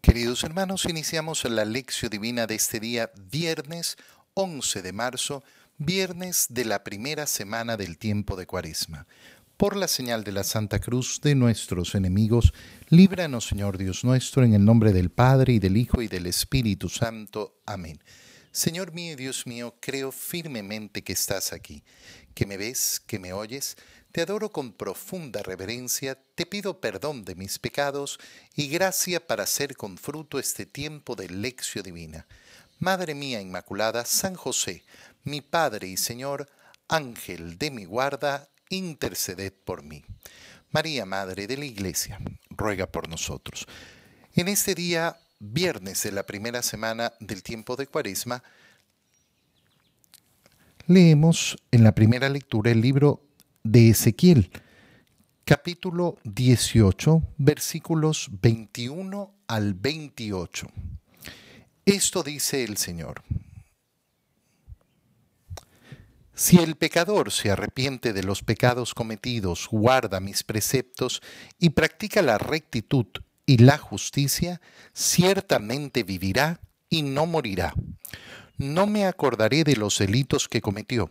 Queridos hermanos, iniciamos la lección divina de este día, viernes 11 de marzo, viernes de la primera semana del tiempo de Cuaresma. Por la señal de la Santa Cruz de nuestros enemigos, líbranos, Señor Dios nuestro, en el nombre del Padre y del Hijo y del Espíritu Santo. Amén. Señor mío y Dios mío, creo firmemente que estás aquí, que me ves, que me oyes. Te adoro con profunda reverencia, te pido perdón de mis pecados y gracia para hacer con fruto este tiempo de lección divina. Madre mía Inmaculada, San José, mi Padre y Señor, Ángel de mi guarda, interceded por mí. María, Madre de la Iglesia, ruega por nosotros. En este día, viernes de la primera semana del tiempo de Cuaresma, leemos en la primera lectura el libro de Ezequiel, capítulo 18, versículos 21 al 28. Esto dice el Señor. Si el pecador se arrepiente de los pecados cometidos, guarda mis preceptos y practica la rectitud y la justicia, ciertamente vivirá y no morirá no me acordaré de los delitos que cometió.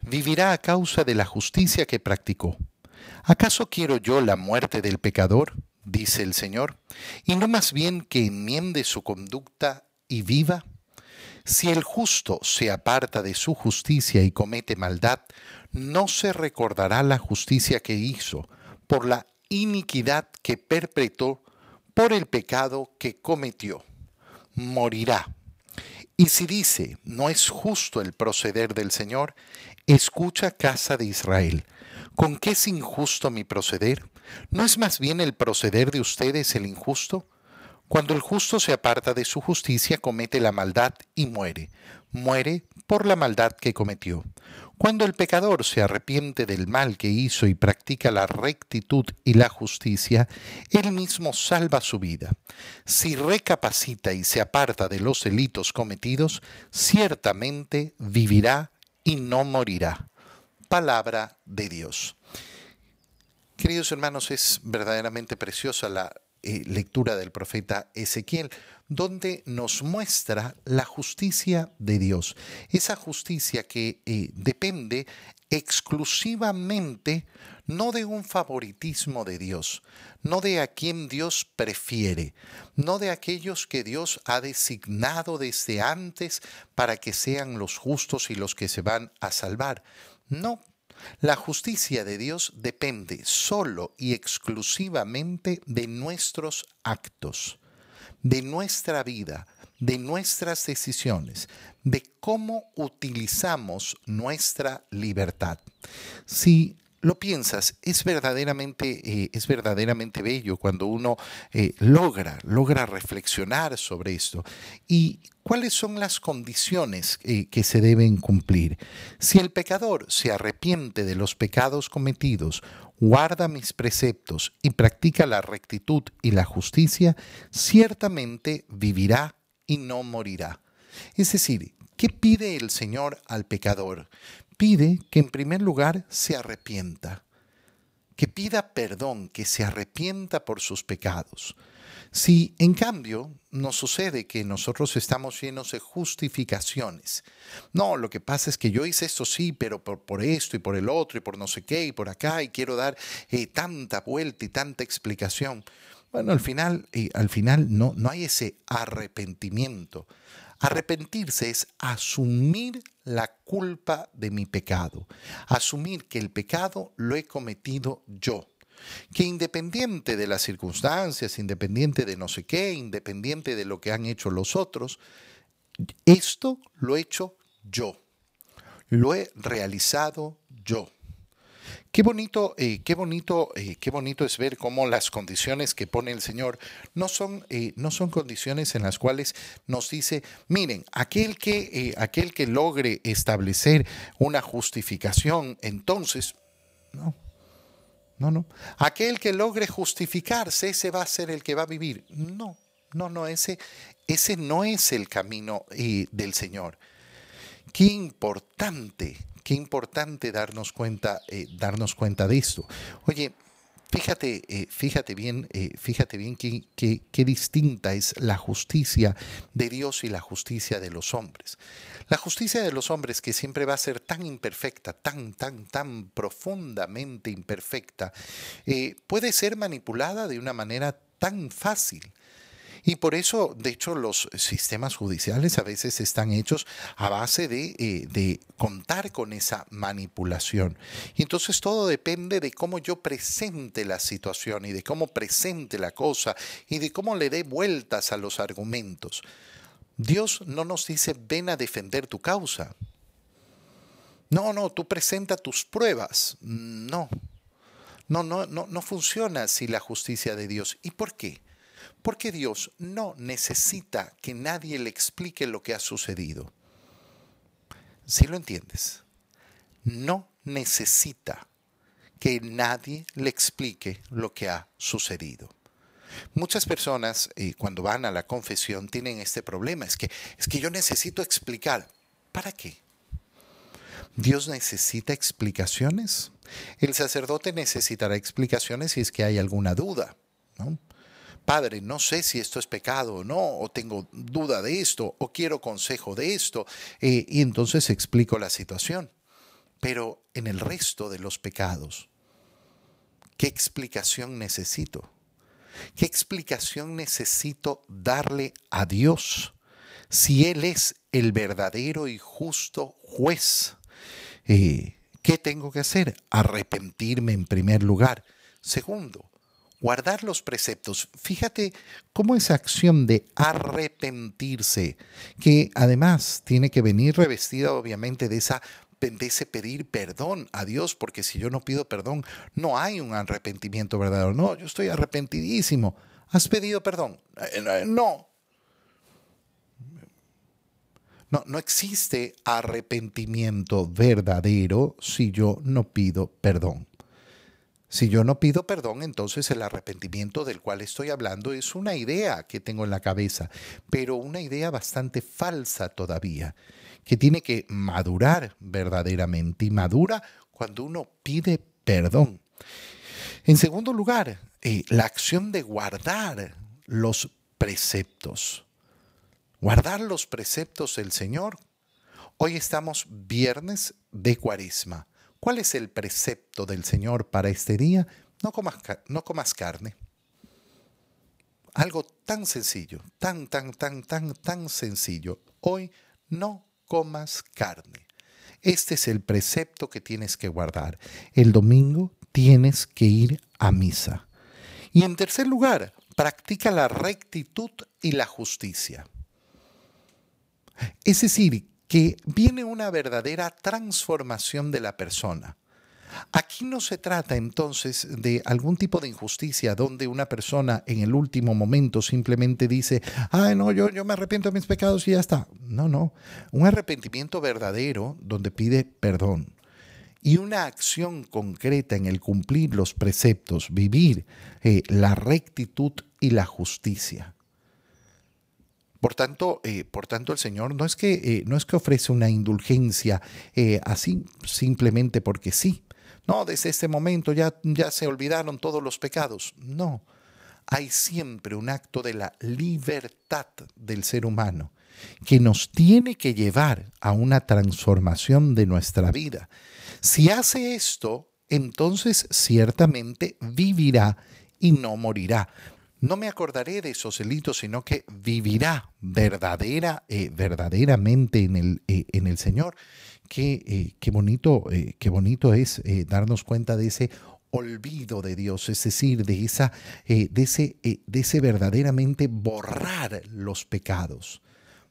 Vivirá a causa de la justicia que practicó. ¿Acaso quiero yo la muerte del pecador? dice el Señor, y no más bien que enmiende su conducta y viva. Si el justo se aparta de su justicia y comete maldad, no se recordará la justicia que hizo por la iniquidad que perpetró, por el pecado que cometió. Morirá y si dice, no es justo el proceder del Señor, escucha casa de Israel. ¿Con qué es injusto mi proceder? ¿No es más bien el proceder de ustedes el injusto? Cuando el justo se aparta de su justicia, comete la maldad y muere. Muere por la maldad que cometió. Cuando el pecador se arrepiente del mal que hizo y practica la rectitud y la justicia, él mismo salva su vida. Si recapacita y se aparta de los delitos cometidos, ciertamente vivirá y no morirá. Palabra de Dios. Queridos hermanos, es verdaderamente preciosa la eh, lectura del profeta Ezequiel, donde nos muestra la justicia de Dios. Esa justicia que eh, depende exclusivamente no de un favoritismo de Dios, no de a quien Dios prefiere, no de aquellos que Dios ha designado desde antes para que sean los justos y los que se van a salvar. No, la justicia de Dios depende solo y exclusivamente de nuestros actos, de nuestra vida, de nuestras decisiones, de cómo utilizamos nuestra libertad. Lo piensas, es verdaderamente, eh, es verdaderamente bello cuando uno eh, logra, logra reflexionar sobre esto. ¿Y cuáles son las condiciones eh, que se deben cumplir? Si el pecador se arrepiente de los pecados cometidos, guarda mis preceptos y practica la rectitud y la justicia, ciertamente vivirá y no morirá. Es decir, ¿qué pide el Señor al pecador? Pide que en primer lugar se arrepienta, que pida perdón, que se arrepienta por sus pecados. Si en cambio nos sucede que nosotros estamos llenos de justificaciones, no, lo que pasa es que yo hice esto sí, pero por, esto y por el otro y por no sé qué y por acá y quiero dar eh, tanta vuelta y tanta explicación. Bueno, al final, eh, al final no, no hay ese arrepentimiento. Arrepentirse es asumir la culpa de mi pecado, asumir que el pecado lo he cometido yo, que independiente de las circunstancias, independiente de no sé qué, independiente de lo que han hecho los otros, esto lo he hecho yo, lo he realizado yo. Qué bonito, eh, qué bonito, eh, qué bonito es ver cómo las condiciones que pone el Señor no son, eh, no son condiciones en las cuales nos dice, miren, aquel que, aquel que logre establecer una justificación, entonces, no, no, no. Aquel que logre justificarse, ese va a ser el que va a vivir. No, no, no, ese, ese no es el camino del Señor. Qué importante Qué importante darnos cuenta, eh, darnos cuenta de esto. Oye, Fíjate, eh, fíjate bien, eh, fíjate bien qué, qué distinta es la justicia de Dios y la justicia de los hombres. La justicia de los hombres, que siempre va a ser tan imperfecta, tan, tan, tan profundamente imperfecta, puede ser manipulada de una manera tan fácil. Y por eso, de hecho, los sistemas judiciales a veces están hechos a base de, eh, de, contar con esa manipulación. Y entonces todo depende de cómo yo presente la situación y de cómo presente la cosa y de cómo le dé vueltas a los argumentos. Dios no nos dice ven a defender tu causa. No, no, tú presenta tus pruebas. No. No, no, no, no funciona así la justicia de Dios. ¿Y por qué? Porque Dios no necesita que nadie le explique lo que ha sucedido. ¿Sí lo entiendes? No necesita que nadie le explique lo que ha sucedido. Muchas personas eh, cuando van a la confesión tienen este problema, es que, es que yo necesito explicar. ¿Para qué? ¿Dios necesita explicaciones? El sacerdote necesitará explicaciones si es que hay alguna duda. Padre, no sé si esto es pecado o no, o tengo duda de esto, o quiero consejo de esto, eh, y entonces explico la situación. Pero en el resto de los pecados, ¿qué explicación necesito? ¿Qué explicación necesito darle a Dios si Él es el verdadero y justo juez? Eh, ¿Qué tengo que hacer? Arrepentirme en primer lugar. Segundo, guardar los preceptos. Fíjate cómo esa acción de arrepentirse, que además tiene que venir revestida obviamente de esa de ese pedir perdón a Dios, porque si yo no pido perdón, no hay un arrepentimiento verdadero. No, yo estoy arrepentidísimo. ¿Has pedido perdón? Eh, eh, no. No, no existe arrepentimiento verdadero si yo no pido perdón. Si yo no pido perdón, entonces el arrepentimiento del cual estoy hablando es una idea que tengo en la cabeza, pero una idea bastante falsa todavía que tiene que madurar verdaderamente y madura cuando uno pide perdón. En segundo lugar, eh, la acción de guardar los preceptos. Guardar los preceptos del Señor. Hoy estamos viernes de cuaresma. ¿Cuál es el precepto del Señor para este día? No comas, no comas carne. Algo tan sencillo, tan, tan, tan, tan, tan sencillo. Hoy no comas carne. Este es el precepto que tienes que guardar. El domingo tienes que ir a misa. Y en tercer lugar, practica la rectitud y la justicia. Es decir, que viene una verdadera transformación de la persona. Aquí no se trata entonces de algún tipo de injusticia donde una persona en el último momento simplemente dice, ah, no, yo, yo me arrepiento de mis pecados y ya está. No, no. Un arrepentimiento verdadero donde pide perdón y una acción concreta en el cumplir los preceptos, vivir eh, la rectitud y la justicia. Por tanto, eh, por tanto, el Señor no es que, eh, no es que ofrece una indulgencia así simplemente porque sí, no, desde este momento ya, ya se olvidaron todos los pecados. No, hay siempre un acto de la libertad del ser humano que nos tiene que llevar a una transformación de nuestra vida. Si hace esto, entonces ciertamente vivirá y no morirá. No me acordaré de esos delitos, sino que vivirá verdadera, eh, verdaderamente en el, eh, en el Señor qué, eh, qué bonito, eh, qué bonito es darnos cuenta de ese olvido de Dios, es decir, de, esa, de, ese, de ese verdaderamente borrar los pecados.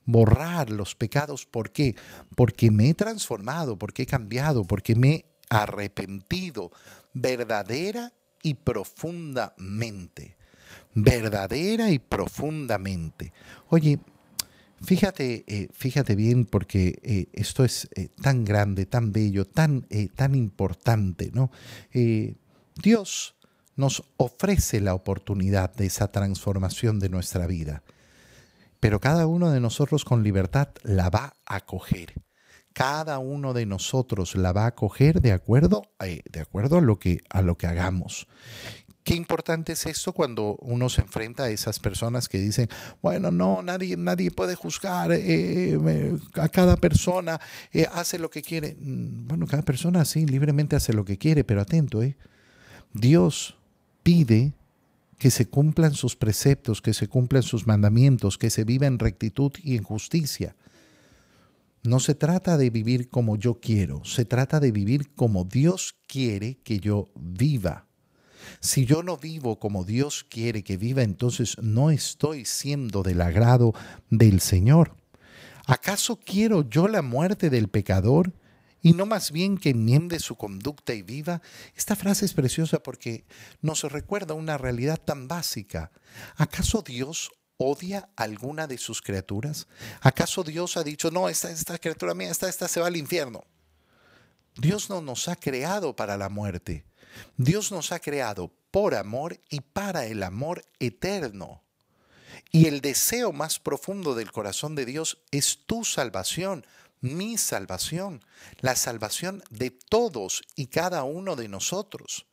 Borrar los pecados, ¿por qué? Porque me he transformado, porque he cambiado, porque me he arrepentido verdadera y profundamente. Verdadera y profundamente. Oye, Fíjate, eh, fíjate bien porque eh, esto es eh, tan grande, tan bello, tan, tan importante, ¿no? Dios nos ofrece la oportunidad de esa transformación de nuestra vida, pero cada uno de nosotros con libertad la va a coger. Cada uno de nosotros la va a coger de acuerdo, de acuerdo a, lo que, a lo que hagamos. Qué importante es esto cuando uno se enfrenta a esas personas que dicen, bueno, no, nadie, nadie puede juzgar, eh, eh, a cada persona eh, hace lo que quiere. Mm, bueno, cada persona sí, libremente hace lo que quiere, pero atento, ¿eh? Dios pide que se cumplan sus preceptos, que se cumplan sus mandamientos, que se viva en rectitud y en justicia. No se trata de vivir como yo quiero, se trata de vivir como Dios quiere que yo viva. Si yo no vivo como Dios quiere que viva, entonces no estoy siendo del agrado del Señor. ¿Acaso quiero yo la muerte del pecador y no más bien que enmiende su conducta y viva? Esta frase es preciosa porque nos recuerda una realidad tan básica. ¿Acaso Dios odia alguna de sus criaturas? ¿Acaso Dios ha dicho, no, esta, esta criatura mía, esta, esta se va al infierno? Dios no nos ha creado para la muerte. Dios nos ha creado por amor y para el amor eterno. Y el deseo más profundo del corazón de Dios es tu salvación, mi salvación, la salvación de todos y cada uno de nosotros.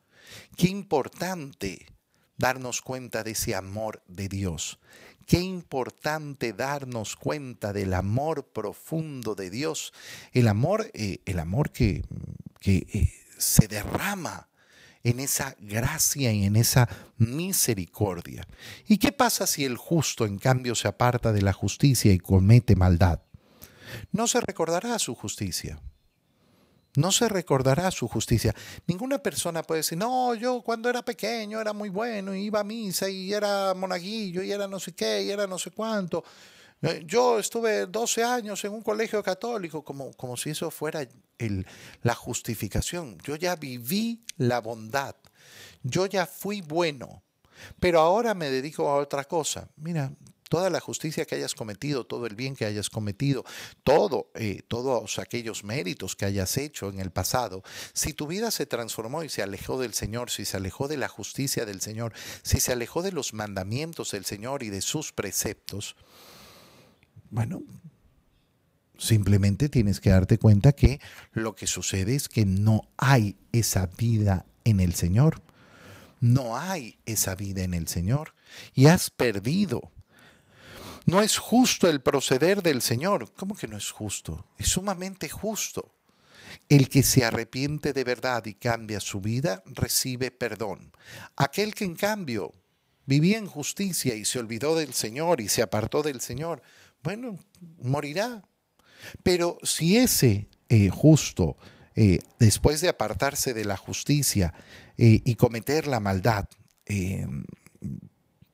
Qué importante darnos cuenta de ese amor de Dios. Qué importante darnos cuenta del amor profundo de Dios, el amor, eh, el amor que, eh, se derrama en esa gracia y en esa misericordia. ¿Y qué pasa si el justo en cambio se aparta de la justicia y comete maldad? No se recordará su justicia. No se recordará su justicia. Ninguna persona puede decir, no, yo cuando era pequeño era muy bueno, iba a misa y era monaguillo y era no sé qué y era no sé cuánto. Eh, yo estuve 12 años en un colegio católico, como, como si eso fuera la justificación. Yo ya viví la bondad. Yo ya fui bueno. Pero ahora me dedico a otra cosa. Mira, toda la justicia que hayas cometido, todo el bien que hayas cometido, todo, eh, todos aquellos méritos que hayas hecho en el pasado, si tu vida se transformó y se alejó del Señor, si se alejó de la justicia del Señor, si se alejó de los mandamientos del Señor y de sus preceptos, bueno, simplemente tienes que darte cuenta que lo que sucede es que no hay esa vida en el Señor. No hay esa vida en el Señor. Y has perdido. No es justo el proceder del Señor. ¿Cómo que no es justo? Es sumamente justo. El que se arrepiente de verdad y cambia su vida recibe perdón. Aquel que en cambio vivía en justicia y se olvidó del Señor y se apartó del Señor, bueno, morirá. Pero si ese eh, justo, eh, después de apartarse de la justicia eh, y cometer la maldad,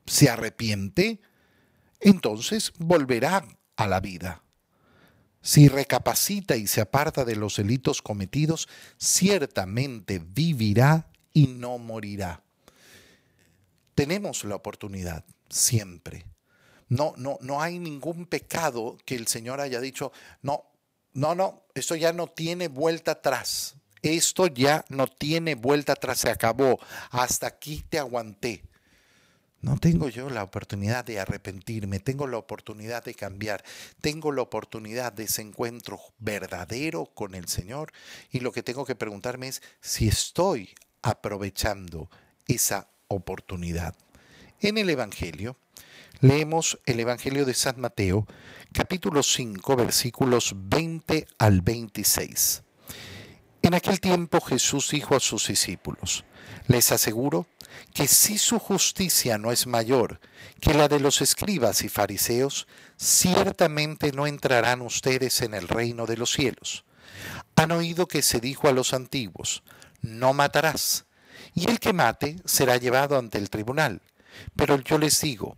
se arrepiente, entonces volverá a la vida. Si recapacita y se aparta de los delitos cometidos, ciertamente vivirá y no morirá. Tenemos la oportunidad siempre no, no, no hay ningún pecado que el Señor haya dicho, no, no, no, esto ya no tiene vuelta atrás. Esto ya no tiene vuelta atrás, se acabó. Hasta aquí te aguanté. No tengo yo la oportunidad de arrepentirme, tengo la oportunidad de cambiar, tengo la oportunidad de ese encuentro verdadero con el Señor y lo que tengo que preguntarme es si estoy aprovechando esa oportunidad. En el Evangelio, Leemos el Evangelio de San Mateo, capítulo 5, versículos 20 al 26. En aquel tiempo Jesús dijo a sus discípulos, les aseguro que si su justicia no es mayor que la de los escribas y fariseos, ciertamente no entrarán ustedes en el reino de los cielos. Han oído que se dijo a los antiguos, no matarás, y el que mate será llevado ante el tribunal. Pero yo les digo,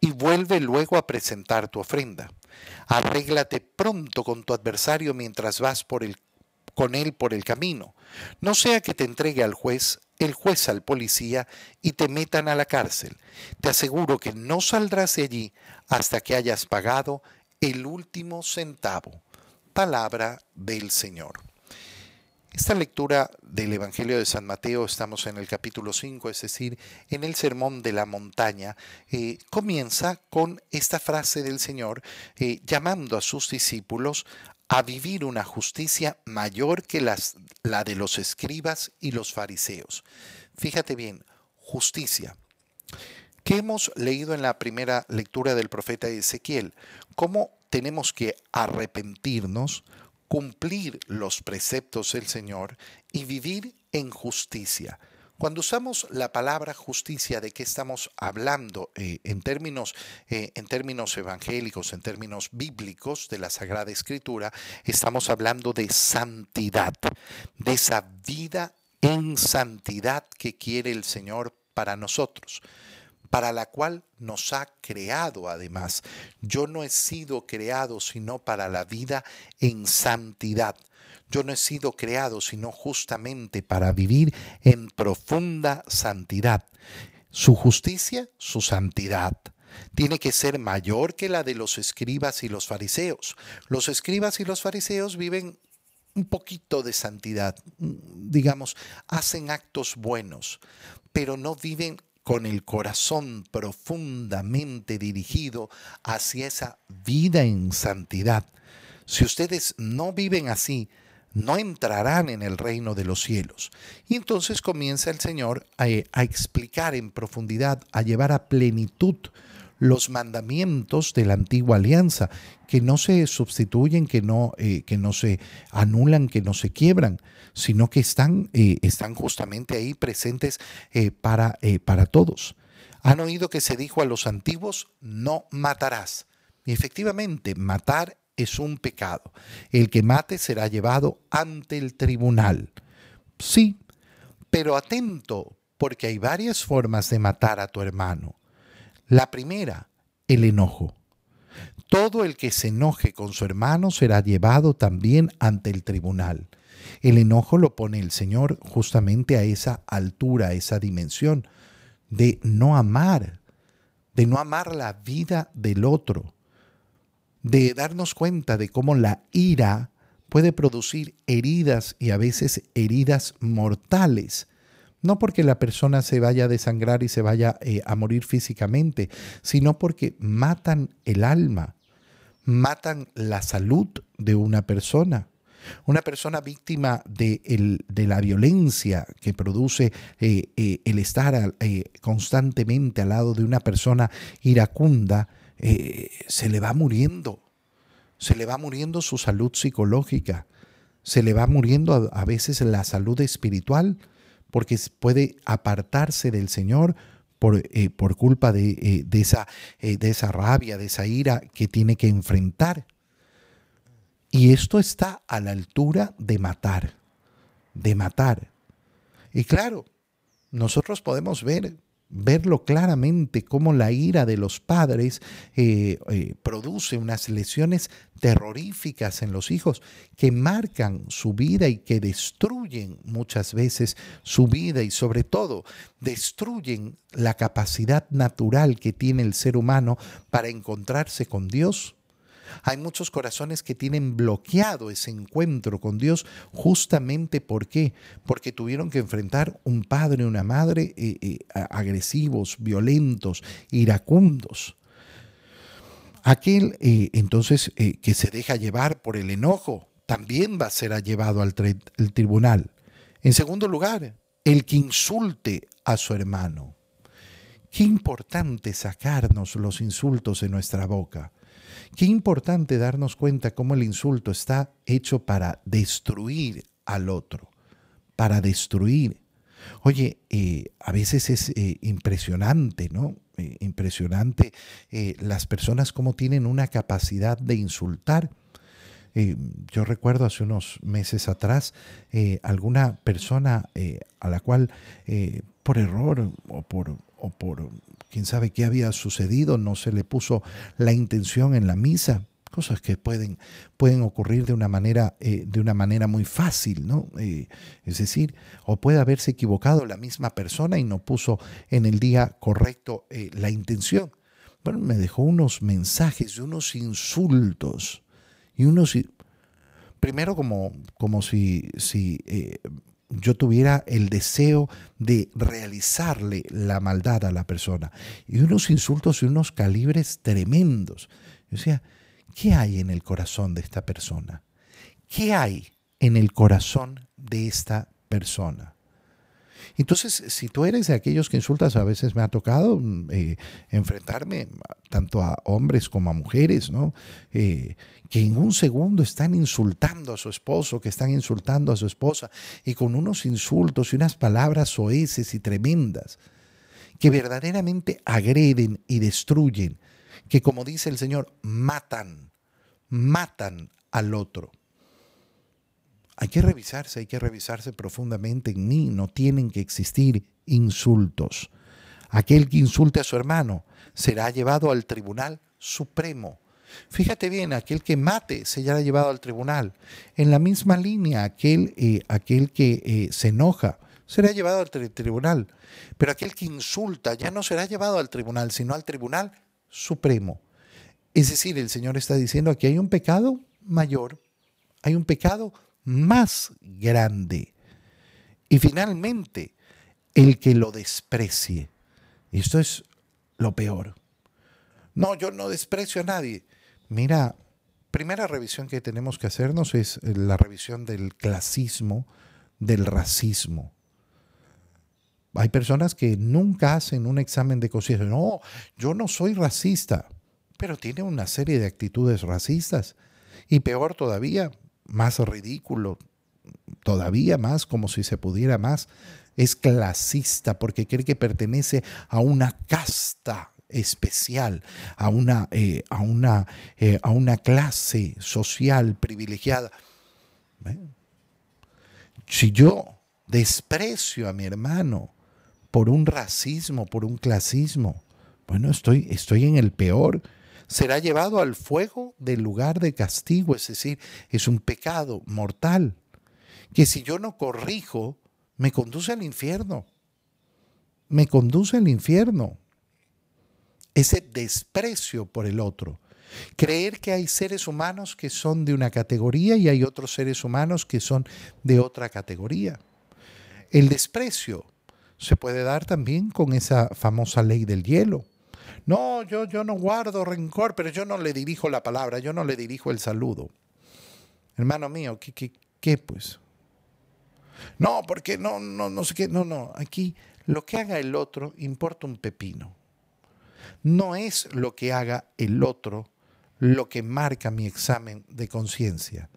y vuelve luego a presentar tu ofrenda. Arréglate pronto con tu adversario mientras vas por el, con él por el camino, no sea que te entregue al juez el juez al policía y te metan a la cárcel. Te aseguro que no saldrás de allí hasta que hayas pagado el último centavo. Palabra del Señor. Esta lectura del Evangelio de San Mateo, estamos en el capítulo 5, es decir, en el Sermón de la Montaña, eh, comienza con esta frase del Señor eh, llamando a sus discípulos a vivir una justicia mayor que las, la de los escribas y los fariseos. Fíjate bien, justicia. ¿Qué hemos leído en la primera lectura del profeta Ezequiel? ¿Cómo tenemos que arrepentirnos, cumplir los preceptos del Señor y vivir en justicia. Cuando usamos la palabra justicia, ¿de qué estamos hablando eh, en, términos, eh, en términos evangélicos, en términos bíblicos de la Sagrada Escritura? Estamos hablando de santidad, de esa vida en santidad que quiere el Señor para nosotros para la cual nos ha creado además. Yo no he sido creado sino para la vida en santidad. Yo no he sido creado sino justamente para vivir en profunda santidad. Su justicia, su santidad tiene que ser mayor que la de los escribas y los fariseos. Los escribas y los fariseos viven un poquito de santidad, digamos, hacen actos buenos, pero no viven con el corazón profundamente dirigido hacia esa vida en santidad. Si ustedes no viven así, no entrarán en el reino de los cielos. Y entonces comienza el Señor a, a, explicar en profundidad, a llevar a plenitud los mandamientos de la antigua alianza, que no se sustituyen, que no, eh, que no se anulan, que no se quiebran, sino que están, eh, están justamente ahí presentes eh, para, para todos. Han oído que se dijo a los antiguos, no matarás. Y efectivamente, matar es un pecado. El que mate será llevado ante el tribunal. Sí, pero atento, porque hay varias formas de matar a tu hermano. La primera, el enojo. Todo el que se enoje con su hermano será llevado también ante el tribunal. El enojo lo pone el Señor justamente a esa altura, a esa dimensión de no amar, de no amar la vida del otro, de darnos cuenta de cómo la ira puede producir heridas y a veces heridas mortales no porque la persona se vaya a desangrar y se vaya eh, a morir físicamente, sino porque matan el alma, matan la salud de una persona. Una persona víctima de, la violencia que produce eh, eh, el estar constantemente al lado de una persona iracunda, se le va muriendo, se le va muriendo su salud psicológica, se le va muriendo a veces la salud espiritual porque puede apartarse del Señor por, eh, por culpa de, eh, de, esa, eh, de esa rabia, de esa ira que tiene que enfrentar. Y esto está a la altura de matar, de matar. Y claro, nosotros podemos ver verlo claramente cómo la ira de los padres eh, eh, produce unas lesiones terroríficas en los hijos que marcan su vida y que destruyen muchas veces su vida y sobre todo destruyen la capacidad natural que tiene el ser humano para encontrarse con Dios hay muchos corazones que tienen bloqueado ese encuentro con Dios justamente ¿por qué? Porque tuvieron que enfrentar un padre y una madre eh, eh, agresivos, violentos, iracundos. Aquel eh, entonces que se deja llevar por el enojo también va a ser llevado al tribunal. En segundo lugar, el que insulte a su hermano. Qué importante sacarnos los insultos de nuestra boca. Qué importante darnos cuenta cómo el insulto está hecho para destruir al otro, para destruir. Oye, eh, a veces es eh, impresionante, ¿no? Eh, impresionante las personas cómo tienen una capacidad de insultar. yo recuerdo hace unos meses atrás alguna persona a la cual por error o por, o por quién sabe qué había sucedido, no se le puso la intención en la misa, cosas que pueden, pueden ocurrir de una manera, eh, de una manera muy fácil, ¿no? Eh, es decir, o puede haberse equivocado la misma persona y no puso en el día correcto eh, la intención. Bueno, me dejó unos mensajes de unos insultos y unos... Primero como, como si, si yo tuviera el deseo de realizarle la maldad a la persona. Y unos insultos y unos calibres tremendos. Yo decía, ¿Qué hay en el corazón de esta persona? ¿Qué hay en el corazón de esta persona? Entonces, si tú eres de aquellos que insultas, a veces me ha tocado mm, eh, enfrentarme tanto a hombres como a mujeres, ¿no? Eh, que en un segundo están insultando a su esposo, que están insultando a su esposa, y con unos insultos y unas palabras soeces y tremendas, que verdaderamente agreden y destruyen que como dice el Señor, matan, matan al otro. Hay que revisarse, hay que revisarse profundamente en mí. No tienen que existir insultos. Aquel que insulte a su hermano será llevado al tribunal supremo. Fíjate bien, aquel que mate será llevado al tribunal. En la misma línea, aquel, eh, aquel que eh, se enoja será llevado al tribunal. Pero aquel que insulta ya no será llevado al tribunal, sino al tribunal supremo. Es decir, el Señor está diciendo que hay un pecado mayor, hay un pecado más grande. Y finalmente, el que lo desprecie. Esto es lo peor. No, yo no desprecio a nadie. Mira, primera revisión que tenemos que hacernos es la revisión del clasismo, del racismo. Hay personas que nunca hacen un examen de conciencia. No, yo no soy racista, pero tiene una serie de actitudes racistas. Y peor todavía, más ridículo, todavía más, como si se pudiera más, es clasista porque cree que pertenece a una casta especial, a una, eh, a una, eh, a una clase social privilegiada. Si yo desprecio a mi hermano, por un racismo, por un clasismo. Bueno, estoy, estoy en el peor. Será llevado al fuego del lugar de castigo, es decir, es un pecado mortal, que si yo no corrijo, me conduce al infierno. Me conduce al infierno. Ese desprecio por el otro. Creer que hay seres humanos que son de una categoría y hay otros seres humanos que son de otra categoría. El desprecio se puede dar también con esa famosa ley del hielo. No, yo, yo no guardo rencor, pero yo no le dirijo la palabra, yo no le dirijo el saludo. Hermano mío, ¿qué, qué, qué pues? No, porque no, no, no sé qué, no, no, aquí lo que haga el otro importa un pepino. No es lo que haga el otro lo que marca mi examen de conciencia.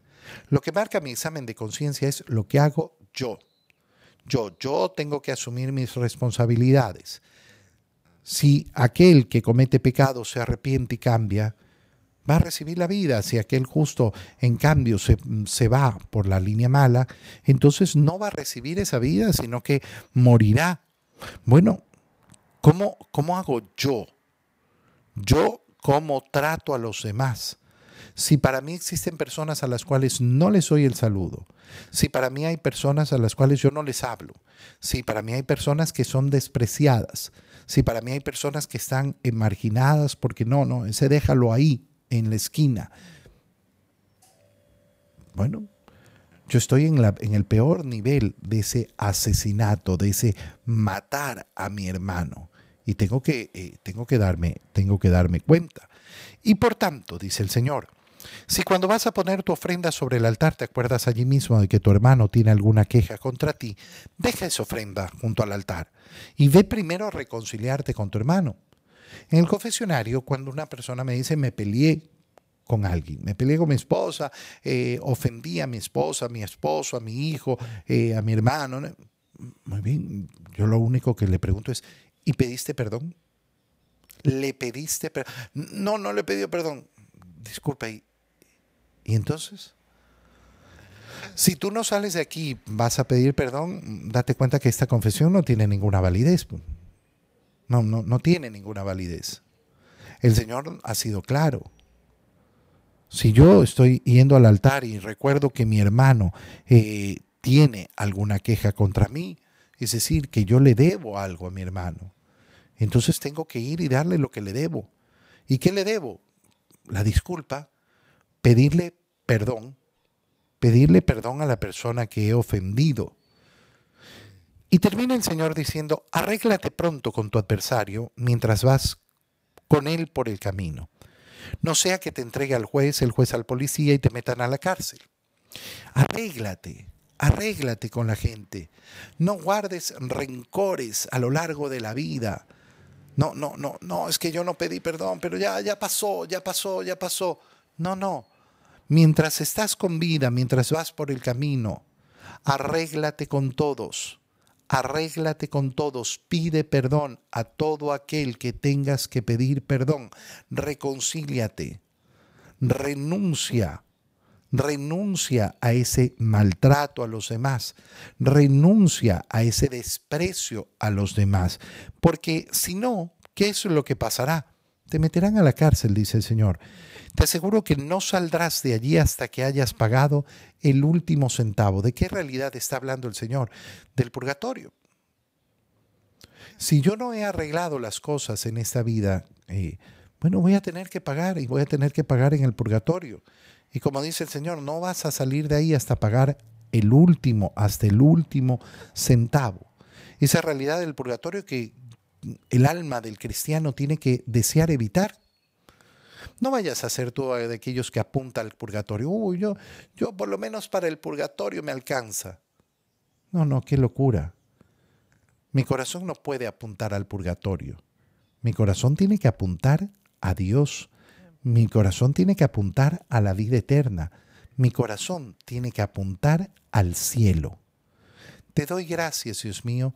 Lo que marca mi examen de conciencia es lo que hago yo. Yo, yo tengo que asumir mis responsabilidades. Si aquel que comete pecado se arrepiente y cambia, va a recibir la vida. Si aquel justo, en cambio, se, se, va por la línea mala, entonces no va a recibir esa vida, sino que morirá. Bueno, ¿cómo, cómo hago yo? Yo, ¿cómo trato a los demás? Si para mí existen personas a las cuales no les doy el saludo, si para mí hay personas a las cuales yo no les hablo, si para mí hay personas que son despreciadas, si para mí hay personas que están marginadas porque no, no, ese déjalo ahí, en la esquina. Bueno, yo estoy en, la, en el peor nivel de ese asesinato, de ese matar a mi hermano. Y tengo que, eh, tengo que, darme, tengo que darme cuenta. Y por tanto, dice el Señor, si cuando vas a poner tu ofrenda sobre el altar te acuerdas allí mismo de que tu hermano tiene alguna queja contra ti, deja esa ofrenda junto al altar y ve primero a reconciliarte con tu hermano. En el confesionario, cuando una persona me dice me peleé con alguien, me peleé con mi esposa, eh, ofendí a mi esposa, a mi esposo, a mi hijo, eh, a mi hermano, muy bien, yo lo único que le pregunto es, ¿y pediste perdón? ¿Le pediste perdón? No, no le pidió perdón. Disculpa, ¿y, ¿Y entonces? Si tú no sales de aquí, vas a pedir perdón, date cuenta que esta confesión no tiene ninguna validez. No, no, no tiene ninguna validez. El Señor ha sido claro. Si yo estoy yendo al altar y recuerdo que mi hermano eh, tiene alguna queja contra mí, es decir, que yo le debo algo a mi hermano, entonces tengo que ir y darle lo que le debo. ¿Y qué le debo? La disculpa, pedirle perdón, pedirle perdón a la persona que he ofendido. Y termina el Señor diciendo, arréglate pronto con tu adversario mientras vas con él por el camino no sea que te entregue al juez, el juez al policía y te metan a la cárcel. Arréglate, arréglate con la gente. No guardes rencores a lo largo de la vida. No, no, no, no, es que yo no pedí perdón, pero ya, ya pasó, ya pasó, ya pasó. No, no. Mientras estás con vida, mientras vas por el camino, arréglate con todos arréglate con todos, pide perdón a todo aquel que tengas que pedir perdón, reconcíliate, renuncia, renuncia a ese maltrato a los demás, renuncia a ese desprecio a los demás, porque si no, ¿qué es lo que pasará? Te meterán a la cárcel, dice el Señor. Te aseguro que no saldrás de allí hasta que hayas pagado el último centavo. ¿De qué realidad está hablando el Señor? Del purgatorio. Si yo no he arreglado las cosas en esta vida, eh, bueno, voy a tener que pagar y voy a tener que pagar en el purgatorio. Y como dice el Señor, no vas a salir de ahí hasta pagar el último, hasta el último centavo. Esa realidad del purgatorio que el alma del cristiano tiene que desear evitar. No vayas a ser tú de aquellos que apunta al purgatorio. Uy, yo, yo por lo menos para el purgatorio me alcanza. No, no, qué locura. Mi corazón no puede apuntar al purgatorio. Mi corazón tiene que apuntar a Dios. Mi corazón tiene que apuntar a la vida eterna. Mi corazón tiene que apuntar al cielo. Te doy gracias, Dios mío,